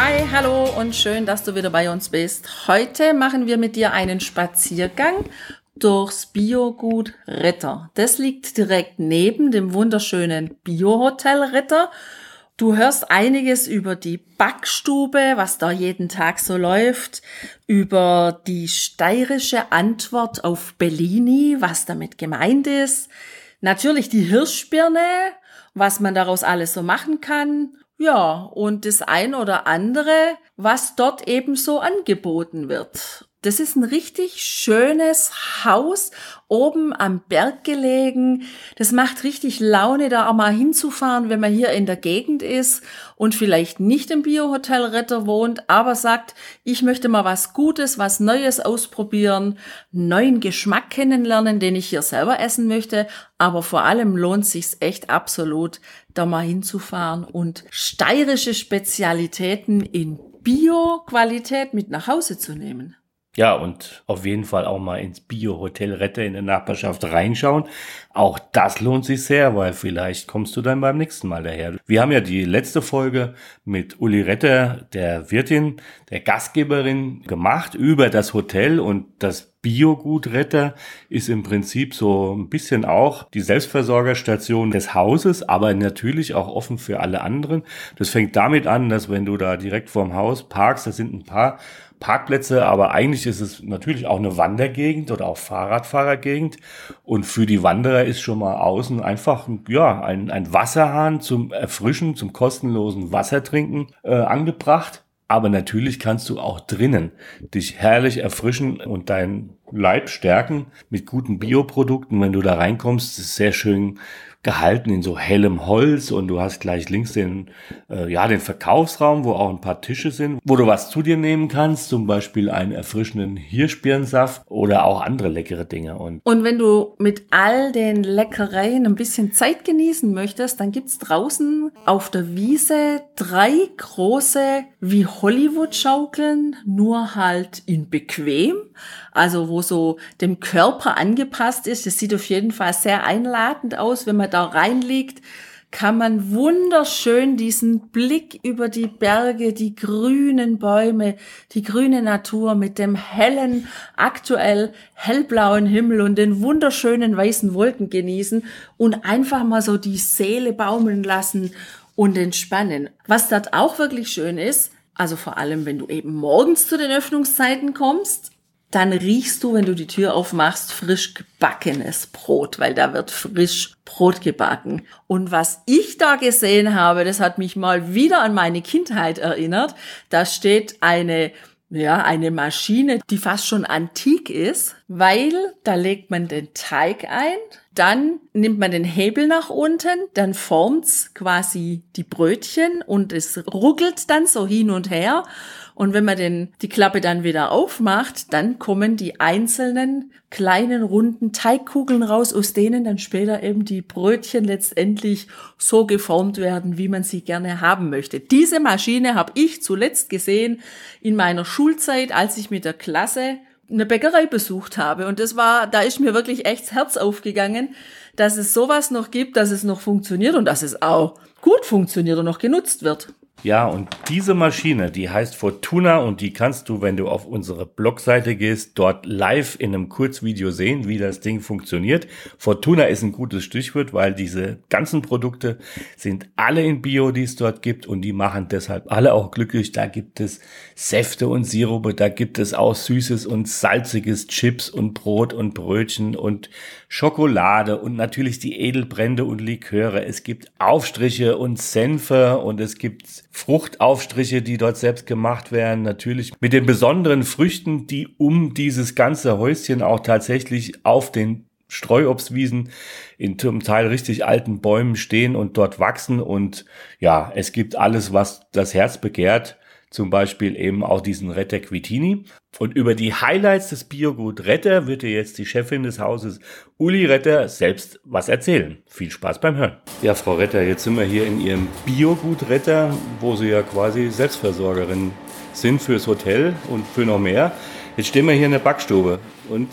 Hi, hallo und schön, dass du wieder bei uns bist. Heute machen wir mit dir einen Spaziergang durchs Biogut Ritter. Das liegt direkt neben dem wunderschönen Biohotel Ritter. Du hörst einiges über die Backstube, was da jeden Tag so läuft, über die steirische Antwort auf Bellini, was damit gemeint ist, natürlich die Hirschbirne, was man daraus alles so machen kann ja, und das ein oder andere, was dort eben so angeboten wird. Das ist ein richtig schönes Haus, oben am Berg gelegen. Das macht richtig Laune, da auch mal hinzufahren, wenn man hier in der Gegend ist und vielleicht nicht im Biohotel Retter wohnt, aber sagt, ich möchte mal was Gutes, was Neues ausprobieren, neuen Geschmack kennenlernen, den ich hier selber essen möchte. Aber vor allem lohnt sich's echt absolut, da mal hinzufahren und steirische Spezialitäten in Bio-Qualität mit nach Hause zu nehmen. Ja, und auf jeden Fall auch mal ins Bio-Hotel Rette in der Nachbarschaft reinschauen. Auch das lohnt sich sehr, weil vielleicht kommst du dann beim nächsten Mal daher. Wir haben ja die letzte Folge mit Uli Retter, der Wirtin, der Gastgeberin, gemacht über das Hotel und das Biogut Retter ist im Prinzip so ein bisschen auch die Selbstversorgerstation des Hauses, aber natürlich auch offen für alle anderen. Das fängt damit an, dass wenn du da direkt vorm Haus parkst, da sind ein paar Parkplätze, aber eigentlich ist es natürlich auch eine Wandergegend oder auch Fahrradfahrergegend. Und für die Wanderer ist schon mal außen einfach ja, ein, ein Wasserhahn zum Erfrischen, zum kostenlosen Wassertrinken äh, angebracht. Aber natürlich kannst du auch drinnen dich herrlich erfrischen und deinen Leib stärken mit guten Bioprodukten. Wenn du da reinkommst, ist sehr schön gehalten in so hellem Holz und du hast gleich links den, äh, ja, den Verkaufsraum, wo auch ein paar Tische sind, wo du was zu dir nehmen kannst, zum Beispiel einen erfrischenden Hirschbirnensaft oder auch andere leckere Dinge. Und, und wenn du mit all den Leckereien ein bisschen Zeit genießen möchtest, dann gibt's draußen auf der Wiese drei große wie Hollywood-Schaukeln, nur halt in bequem, also wo so dem Körper angepasst ist. Das sieht auf jeden Fall sehr einladend aus, wenn man da reinliegt, kann man wunderschön diesen Blick über die Berge, die grünen Bäume, die grüne Natur mit dem hellen, aktuell hellblauen Himmel und den wunderschönen weißen Wolken genießen und einfach mal so die Seele baumeln lassen und entspannen. Was dort auch wirklich schön ist, also vor allem, wenn du eben morgens zu den Öffnungszeiten kommst, dann riechst du, wenn du die Tür aufmachst, frisch gebackenes Brot, weil da wird frisch Brot gebacken. Und was ich da gesehen habe, das hat mich mal wieder an meine Kindheit erinnert. Da steht eine ja, eine Maschine, die fast schon antik ist, weil da legt man den Teig ein, dann nimmt man den Hebel nach unten, dann formt's quasi die Brötchen und es ruckelt dann so hin und her und wenn man den, die Klappe dann wieder aufmacht, dann kommen die einzelnen kleinen runden Teigkugeln raus, aus denen dann später eben die Brötchen letztendlich so geformt werden, wie man sie gerne haben möchte. Diese Maschine habe ich zuletzt gesehen in meiner Schulzeit, als ich mit der Klasse eine Bäckerei besucht habe. Und das war, da ist mir wirklich echt das Herz aufgegangen, dass es sowas noch gibt, dass es noch funktioniert und dass es auch gut funktioniert und noch genutzt wird. Ja, und diese Maschine, die heißt Fortuna und die kannst du, wenn du auf unsere Blogseite gehst, dort live in einem Kurzvideo sehen, wie das Ding funktioniert. Fortuna ist ein gutes Stichwort, weil diese ganzen Produkte sind alle in Bio, die es dort gibt und die machen deshalb alle auch glücklich. Da gibt es Säfte und Sirupe, da gibt es auch süßes und salziges Chips und Brot und Brötchen und Schokolade und natürlich die Edelbrände und Liköre. Es gibt Aufstriche und Senfe und es gibt Fruchtaufstriche, die dort selbst gemacht werden, natürlich mit den besonderen Früchten, die um dieses ganze Häuschen auch tatsächlich auf den Streuobstwiesen in zum Teil richtig alten Bäumen stehen und dort wachsen und ja, es gibt alles, was das Herz begehrt. Zum Beispiel eben auch diesen Retter Quitini. Und über die Highlights des Biogut Retter wird dir jetzt die Chefin des Hauses Uli Retter selbst was erzählen. Viel Spaß beim Hören. Ja, Frau Retter, jetzt sind wir hier in Ihrem Biogut Retter, wo Sie ja quasi Selbstversorgerin sind fürs Hotel und für noch mehr. Jetzt stehen wir hier in der Backstube und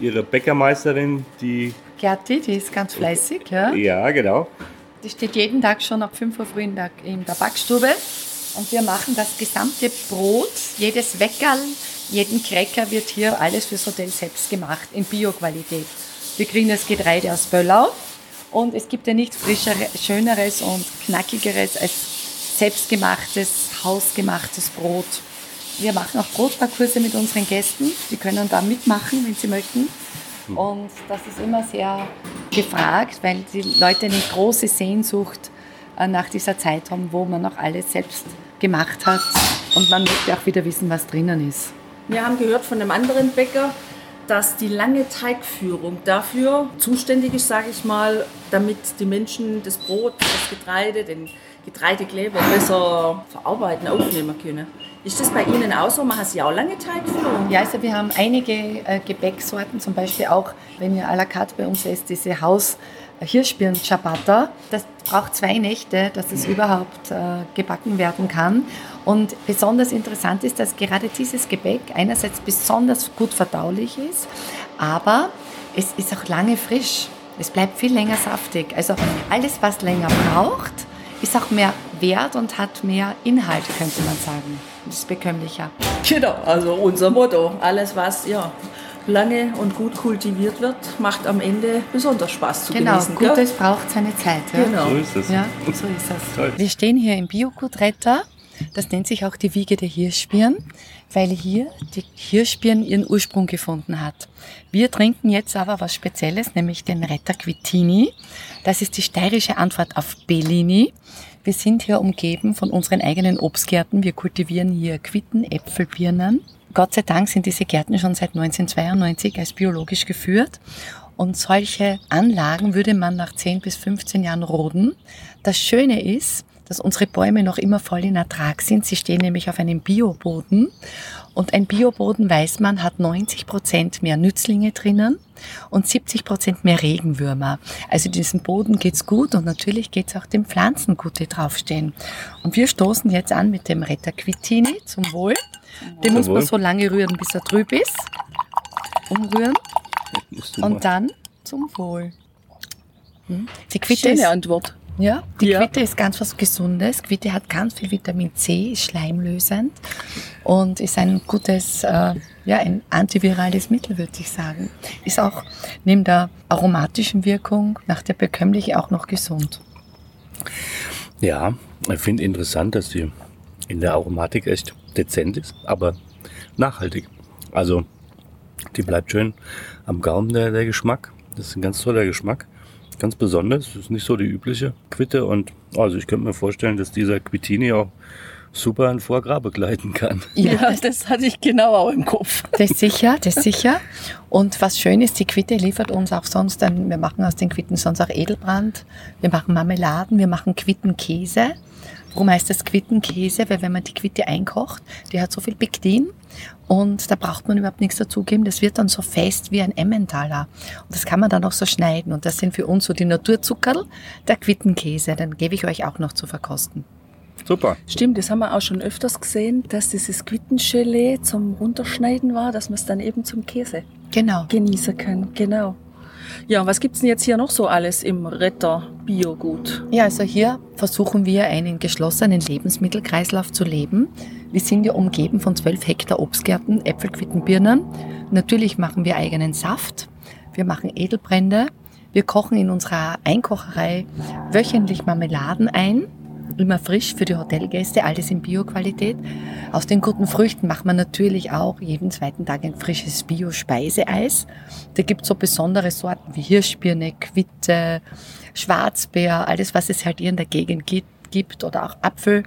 Ihre Bäckermeisterin, die... Gerti, die ist ganz fleißig, ja. Ja, genau. Die steht jeden Tag schon ab 5 Uhr früh in der, in der Backstube und wir machen das gesamte Brot, jedes Weckerl, jeden Cracker wird hier alles fürs Hotel selbst gemacht, in Bio-Qualität. Wir kriegen das Getreide aus Böllau und es gibt ja nichts frischeres, schöneres und knackigeres als selbstgemachtes, hausgemachtes Brot. Wir machen auch Brotparkurse mit unseren Gästen. Die können da mitmachen, wenn sie möchten. Und das ist immer sehr gefragt, weil die Leute eine große Sehnsucht nach dieser Zeit haben, wo man noch alles selbst gemacht hat. Und man möchte auch wieder wissen, was drinnen ist. Wir haben gehört von einem anderen Bäcker, dass die lange Teigführung dafür zuständig ist, sage ich mal, damit die Menschen das Brot, das Getreide, den Getreidekleber besser verarbeiten, aufnehmen können. Ist das bei Ihnen auch so? Machen Sie auch lange Teigführung? Ja, also wir haben einige äh, Gebäcksorten, zum Beispiel auch, wenn ihr à la carte bei uns isst, diese Haus- Hirschbirn Ciabatta. Das braucht zwei Nächte, dass es überhaupt äh, gebacken werden kann. Und besonders interessant ist, dass gerade dieses Gebäck einerseits besonders gut verdaulich ist, aber es ist auch lange frisch. Es bleibt viel länger saftig. Also alles, was länger braucht, ist auch mehr wert und hat mehr Inhalt, könnte man sagen. Das ist bekömmlicher. Genau, also unser Motto. Alles, was ja, lange und gut kultiviert wird, macht am Ende besonders Spaß zu genau, genießen. Gutes gell? braucht seine Zeit. Ja? Genau. So ist es. Ja, so ist es. Toll. Wir stehen hier im Biogutretter. Das nennt sich auch die Wiege der Hirschbirnen, weil hier die Hirschbirn ihren Ursprung gefunden hat. Wir trinken jetzt aber was Spezielles, nämlich den Retter Quittini. Das ist die steirische Antwort auf Bellini. Wir sind hier umgeben von unseren eigenen Obstgärten. Wir kultivieren hier Quitten, Äpfel, Birnen. Gott sei Dank sind diese Gärten schon seit 1992 als biologisch geführt. Und solche Anlagen würde man nach 10 bis 15 Jahren roden. Das Schöne ist, dass unsere Bäume noch immer voll in Ertrag sind. Sie stehen nämlich auf einem Bioboden. Und ein Bioboden, weiß man, hat 90 Prozent mehr Nützlinge drinnen und 70 Prozent mehr Regenwürmer. Also diesem Boden geht's gut und natürlich geht's auch den Pflanzen gut, die draufstehen. Und wir stoßen jetzt an mit dem Retter Quittini zum Wohl. Den muss man so lange rühren, bis er trüb ist. Umrühren. Und dann zum Wohl. Hm? Die Quitte Schöne ist, Antwort. Ja, die ja. Quitte ist ganz was Gesundes. Quitte hat ganz viel Vitamin C, ist schleimlösend und ist ein gutes, äh, ja, ein antivirales Mittel, würde ich sagen. Ist auch neben der aromatischen Wirkung nach der bekömmlichen auch noch gesund. Ja, ich finde interessant, dass die in der Aromatik echt dezent ist, aber nachhaltig. Also die bleibt schön am Gaumen der, der Geschmack. Das ist ein ganz toller Geschmack. Ganz besonders. Das ist nicht so die übliche Quitte. Und also ich könnte mir vorstellen, dass dieser Quittini auch super ein Foie begleiten kann. Ja, das hatte ich genau auch im Kopf. Das ist sicher, das ist sicher. Und was schön ist, die Quitte liefert uns auch sonst, dann, wir machen aus den Quitten sonst auch Edelbrand, wir machen Marmeladen, wir machen Quittenkäse. Warum heißt das Quittenkäse? Weil wenn man die Quitte einkocht, die hat so viel Pektin und da braucht man überhaupt nichts dazugeben. Das wird dann so fest wie ein Emmentaler. Und das kann man dann auch so schneiden. Und das sind für uns so die Naturzuckerl, der Quittenkäse. Den gebe ich euch auch noch zu verkosten. Super. Stimmt, das haben wir auch schon öfters gesehen, dass dieses Quittengelee zum Runterschneiden war, dass man es dann eben zum Käse genau. genießen kann. Genau. Ja, was gibt's denn jetzt hier noch so alles im Retter Biogut? Ja, also hier versuchen wir einen geschlossenen Lebensmittelkreislauf zu leben. Wir sind ja umgeben von 12 Hektar Obstgärten, Äpfel, Quitten, Birnen. Natürlich machen wir eigenen Saft. Wir machen Edelbrände. Wir kochen in unserer Einkocherei wöchentlich Marmeladen ein immer frisch für die Hotelgäste, alles in Bio-Qualität. Aus den guten Früchten macht man natürlich auch jeden zweiten Tag ein frisches Bio-Speiseeis. Da gibt es so besondere Sorten wie Hirschbirne, Quitte, Schwarzbeer, alles, was es halt hier in der Gegend gibt, oder auch Apfel.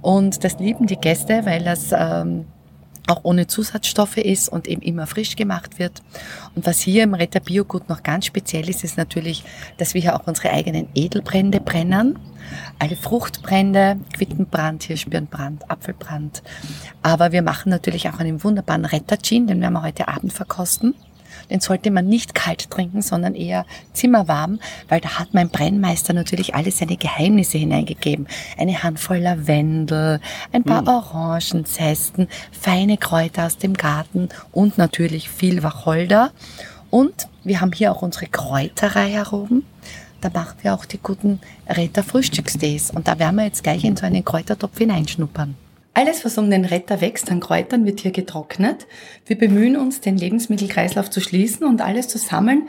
Und das lieben die Gäste, weil das ähm, auch ohne Zusatzstoffe ist und eben immer frisch gemacht wird. Und was hier im Retter Biogut noch ganz speziell ist, ist natürlich, dass wir hier auch unsere eigenen Edelbrände brennen. Alle Fruchtbrände, Quittenbrand, Hirschbirnbrand, Apfelbrand. Aber wir machen natürlich auch einen wunderbaren Retter Gin, den werden wir heute Abend verkosten den sollte man nicht kalt trinken, sondern eher zimmerwarm, weil da hat mein Brennmeister natürlich alle seine Geheimnisse hineingegeben. Eine Handvoll Lavendel, ein paar hm. Orangenzesten, feine Kräuter aus dem Garten und natürlich viel Wacholder. Und wir haben hier auch unsere Kräuterei heroben. Da machen wir auch die guten Retter Frühstückstees. Und da werden wir jetzt gleich in so einen Kräutertopf hineinschnuppern. Alles, was um den Retter wächst an Kräutern, wird hier getrocknet. Wir bemühen uns, den Lebensmittelkreislauf zu schließen und alles zu sammeln,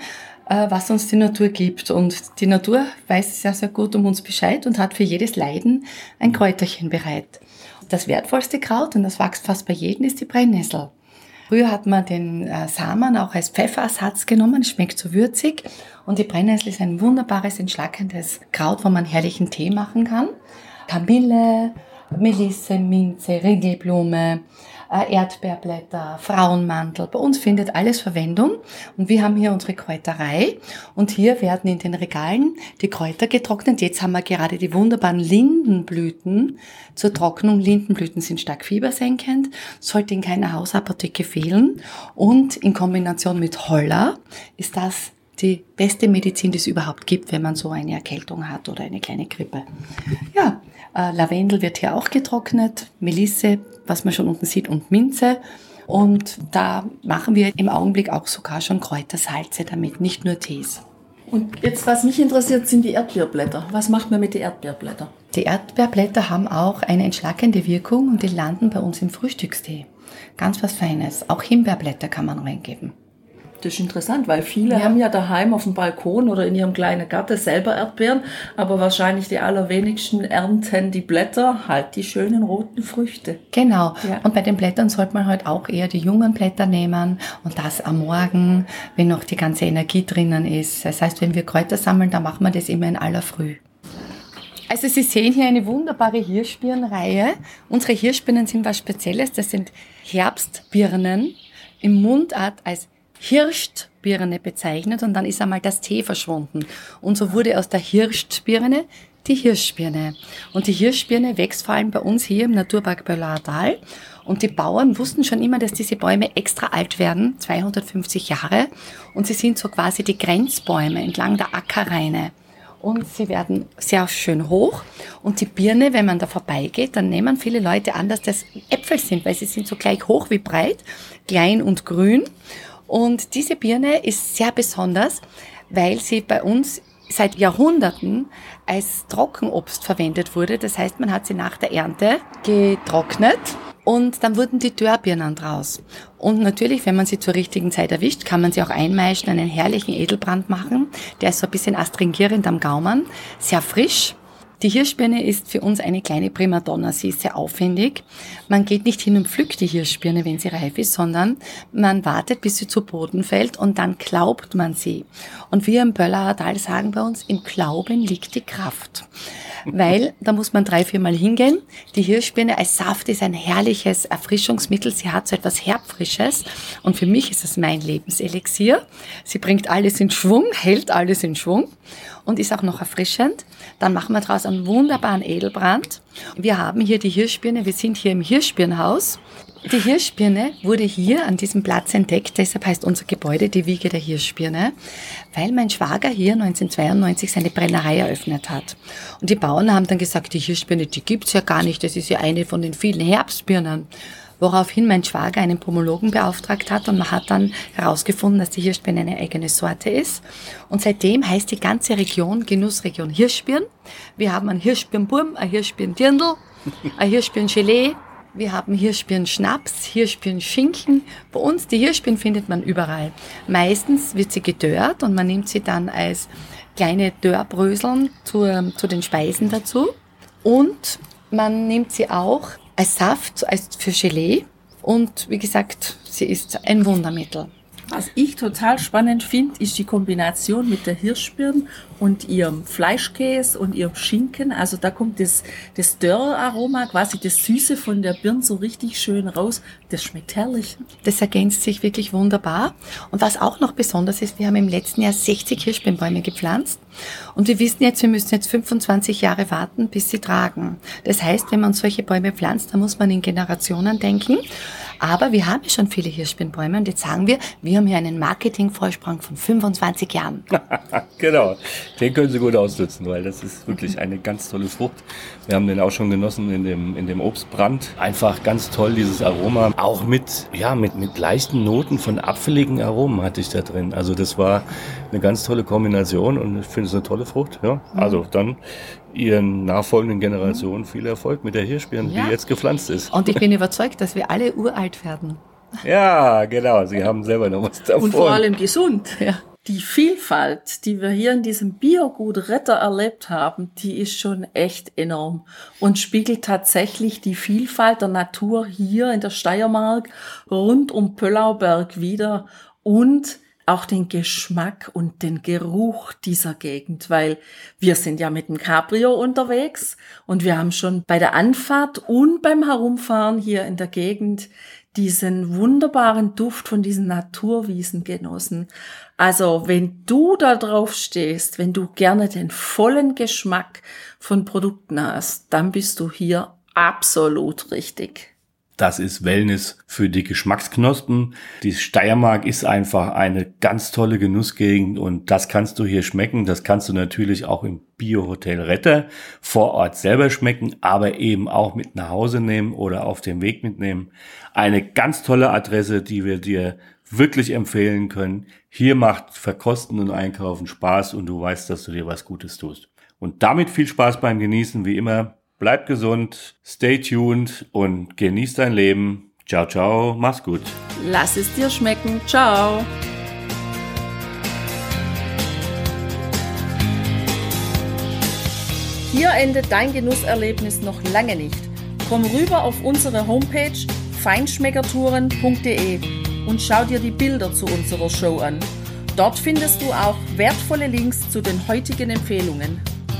äh, was uns die Natur gibt. Und die Natur weiß sehr, sehr gut um uns Bescheid und hat für jedes Leiden ein Kräuterchen bereit. Das wertvollste Kraut, und das wächst fast bei jedem, ist die Brennnessel. Früher hat man den äh, Samen auch als Pfefferersatz genommen, schmeckt so würzig. Und die Brennnessel ist ein wunderbares, entschlackendes Kraut, wo man herrlichen Tee machen kann. Kamille, Melisse, Minze, Ringelblume, Erdbeerblätter, Frauenmantel. Bei uns findet alles Verwendung und wir haben hier unsere Kräuterei und hier werden in den Regalen die Kräuter getrocknet. Jetzt haben wir gerade die wunderbaren Lindenblüten zur Trocknung. Lindenblüten sind stark fiebersenkend, sollte in keiner Hausapotheke fehlen und in Kombination mit Holler ist das die beste Medizin, die es überhaupt gibt, wenn man so eine Erkältung hat oder eine kleine Grippe. Ja, äh, Lavendel wird hier auch getrocknet, Melisse, was man schon unten sieht, und Minze. Und da machen wir im Augenblick auch sogar schon Kräutersalze damit, nicht nur Tees. Und jetzt, was mich interessiert, sind die Erdbeerblätter. Was macht man mit den Erdbeerblättern? Die Erdbeerblätter haben auch eine entschlackende Wirkung und die landen bei uns im Frühstückstee. Ganz was Feines. Auch Himbeerblätter kann man reingeben. Das ist interessant, weil viele ja. haben ja daheim auf dem Balkon oder in ihrem kleinen Garten selber Erdbeeren, aber wahrscheinlich die allerwenigsten ernten die Blätter, halt die schönen roten Früchte. Genau. Ja. Und bei den Blättern sollte man halt auch eher die jungen Blätter nehmen und das am Morgen, wenn noch die ganze Energie drinnen ist. Das heißt, wenn wir Kräuter sammeln, dann machen wir das immer in aller Früh. Also Sie sehen hier eine wunderbare Hirschbirnenreihe. Unsere Hirschbirnen sind was Spezielles. Das sind Herbstbirnen im Mundart als Hirschbirne bezeichnet und dann ist einmal das T verschwunden. Und so wurde aus der Hirschbirne die Hirschbirne. Und die Hirschbirne wächst vor allem bei uns hier im Naturpark Böllauerdal. Und die Bauern wussten schon immer, dass diese Bäume extra alt werden, 250 Jahre. Und sie sind so quasi die Grenzbäume entlang der Ackerreine. Und sie werden sehr schön hoch. Und die Birne, wenn man da vorbeigeht, dann nehmen viele Leute an, dass das Äpfel sind, weil sie sind so gleich hoch wie breit, klein und grün. Und diese Birne ist sehr besonders, weil sie bei uns seit Jahrhunderten als Trockenobst verwendet wurde. Das heißt, man hat sie nach der Ernte getrocknet und dann wurden die Dörrbirnen draus. Und natürlich, wenn man sie zur richtigen Zeit erwischt, kann man sie auch einmeischen, einen herrlichen Edelbrand machen. Der ist so ein bisschen astringierend am Gaumen, sehr frisch die Hirschbirne ist für uns eine kleine Primadonna. Sie ist sehr aufwendig. Man geht nicht hin und pflückt die Hirschbirne, wenn sie reif ist, sondern man wartet, bis sie zu Boden fällt und dann glaubt man sie. Und wir im Böller Tal sagen bei uns, im Glauben liegt die Kraft. Weil da muss man drei, viermal hingehen. Die Hirschbirne als Saft ist ein herrliches Erfrischungsmittel. Sie hat so etwas Herbfrisches. Und für mich ist es mein Lebenselixier. Sie bringt alles in Schwung, hält alles in Schwung und ist auch noch erfrischend. Dann machen wir daraus einen wunderbaren Edelbrand. Wir haben hier die Hirschbirne, wir sind hier im Hirschbirnhaus. Die Hirschbirne wurde hier an diesem Platz entdeckt, deshalb heißt unser Gebäude die Wiege der Hirschbirne, weil mein Schwager hier 1992 seine Brennerei eröffnet hat. Und die Bauern haben dann gesagt, die Hirschbirne, die gibt's ja gar nicht, das ist ja eine von den vielen Herbstbirnen woraufhin mein Schwager einen Pomologen beauftragt hat und man hat dann herausgefunden, dass die Hirschbirne eine eigene Sorte ist. Und seitdem heißt die ganze Region Genussregion Hirschbirn. Wir haben einen Hirschbirnburm, ein Hirschbirndirndl, ein Hirschbirngelee, wir haben Hirschbirnschnaps, Hirschbirnschinken. Bei uns, die Hirschbirn findet man überall. Meistens wird sie gedörrt und man nimmt sie dann als kleine Dörrbröseln zu, zu den Speisen dazu. Und man nimmt sie auch als Saft, als für Gelee. Und wie gesagt, sie ist ein Wundermittel. Was ich total spannend finde, ist die Kombination mit der Hirschbirn und ihrem Fleischkäse und ihrem Schinken. Also da kommt das, das Dörraroma, quasi das Süße von der Birn so richtig schön raus. Das schmeckt herrlich. Das ergänzt sich wirklich wunderbar. Und was auch noch besonders ist, wir haben im letzten Jahr 60 Hirschbeerbäume gepflanzt. Und wir wissen jetzt, wir müssen jetzt 25 Jahre warten, bis sie tragen. Das heißt, wenn man solche Bäume pflanzt, dann muss man in Generationen denken. Aber wir haben schon viele Hirschbeerenbäume und jetzt sagen wir, wir haben hier einen Marketingvorsprung von 25 Jahren. genau, den können Sie gut ausnutzen, weil das ist wirklich eine ganz tolle Frucht. Wir haben den auch schon genossen in dem, in dem Obstbrand. Einfach ganz toll, dieses Aroma. Auch mit, ja, mit, mit leichten Noten von apfeligen Aromen hatte ich da drin. Also das war eine ganz tolle Kombination und ich finde es eine tolle Frucht. Ja. Also dann ihren nachfolgenden Generationen viel Erfolg mit der Hirschbeeren, ja. die jetzt gepflanzt ist. Und ich bin überzeugt, dass wir alle uralt werden. Ja, genau. Sie haben selber noch was davon. Und vor allem gesund. Ja. Die Vielfalt, die wir hier in diesem Biogut Retter erlebt haben, die ist schon echt enorm und spiegelt tatsächlich die Vielfalt der Natur hier in der Steiermark rund um Pöllauberg wieder und auch den Geschmack und den Geruch dieser Gegend, weil wir sind ja mit dem Cabrio unterwegs und wir haben schon bei der Anfahrt und beim Herumfahren hier in der Gegend diesen wunderbaren Duft von diesen Naturwiesen genossen. Also, wenn du da drauf stehst, wenn du gerne den vollen Geschmack von Produkten hast, dann bist du hier absolut richtig. Das ist Wellness für die Geschmacksknospen. Die Steiermark ist einfach eine ganz tolle Genussgegend und das kannst du hier schmecken. Das kannst du natürlich auch im Biohotel Retter vor Ort selber schmecken, aber eben auch mit nach Hause nehmen oder auf dem Weg mitnehmen. Eine ganz tolle Adresse, die wir dir wirklich empfehlen können. Hier macht Verkosten und Einkaufen Spaß und du weißt, dass du dir was Gutes tust. Und damit viel Spaß beim Genießen, wie immer. Bleib gesund, stay tuned und genieß dein Leben. Ciao, ciao, mach's gut. Lass es dir schmecken. Ciao. Hier endet dein Genusserlebnis noch lange nicht. Komm rüber auf unsere Homepage feinschmeckertouren.de und schau dir die Bilder zu unserer Show an. Dort findest du auch wertvolle Links zu den heutigen Empfehlungen.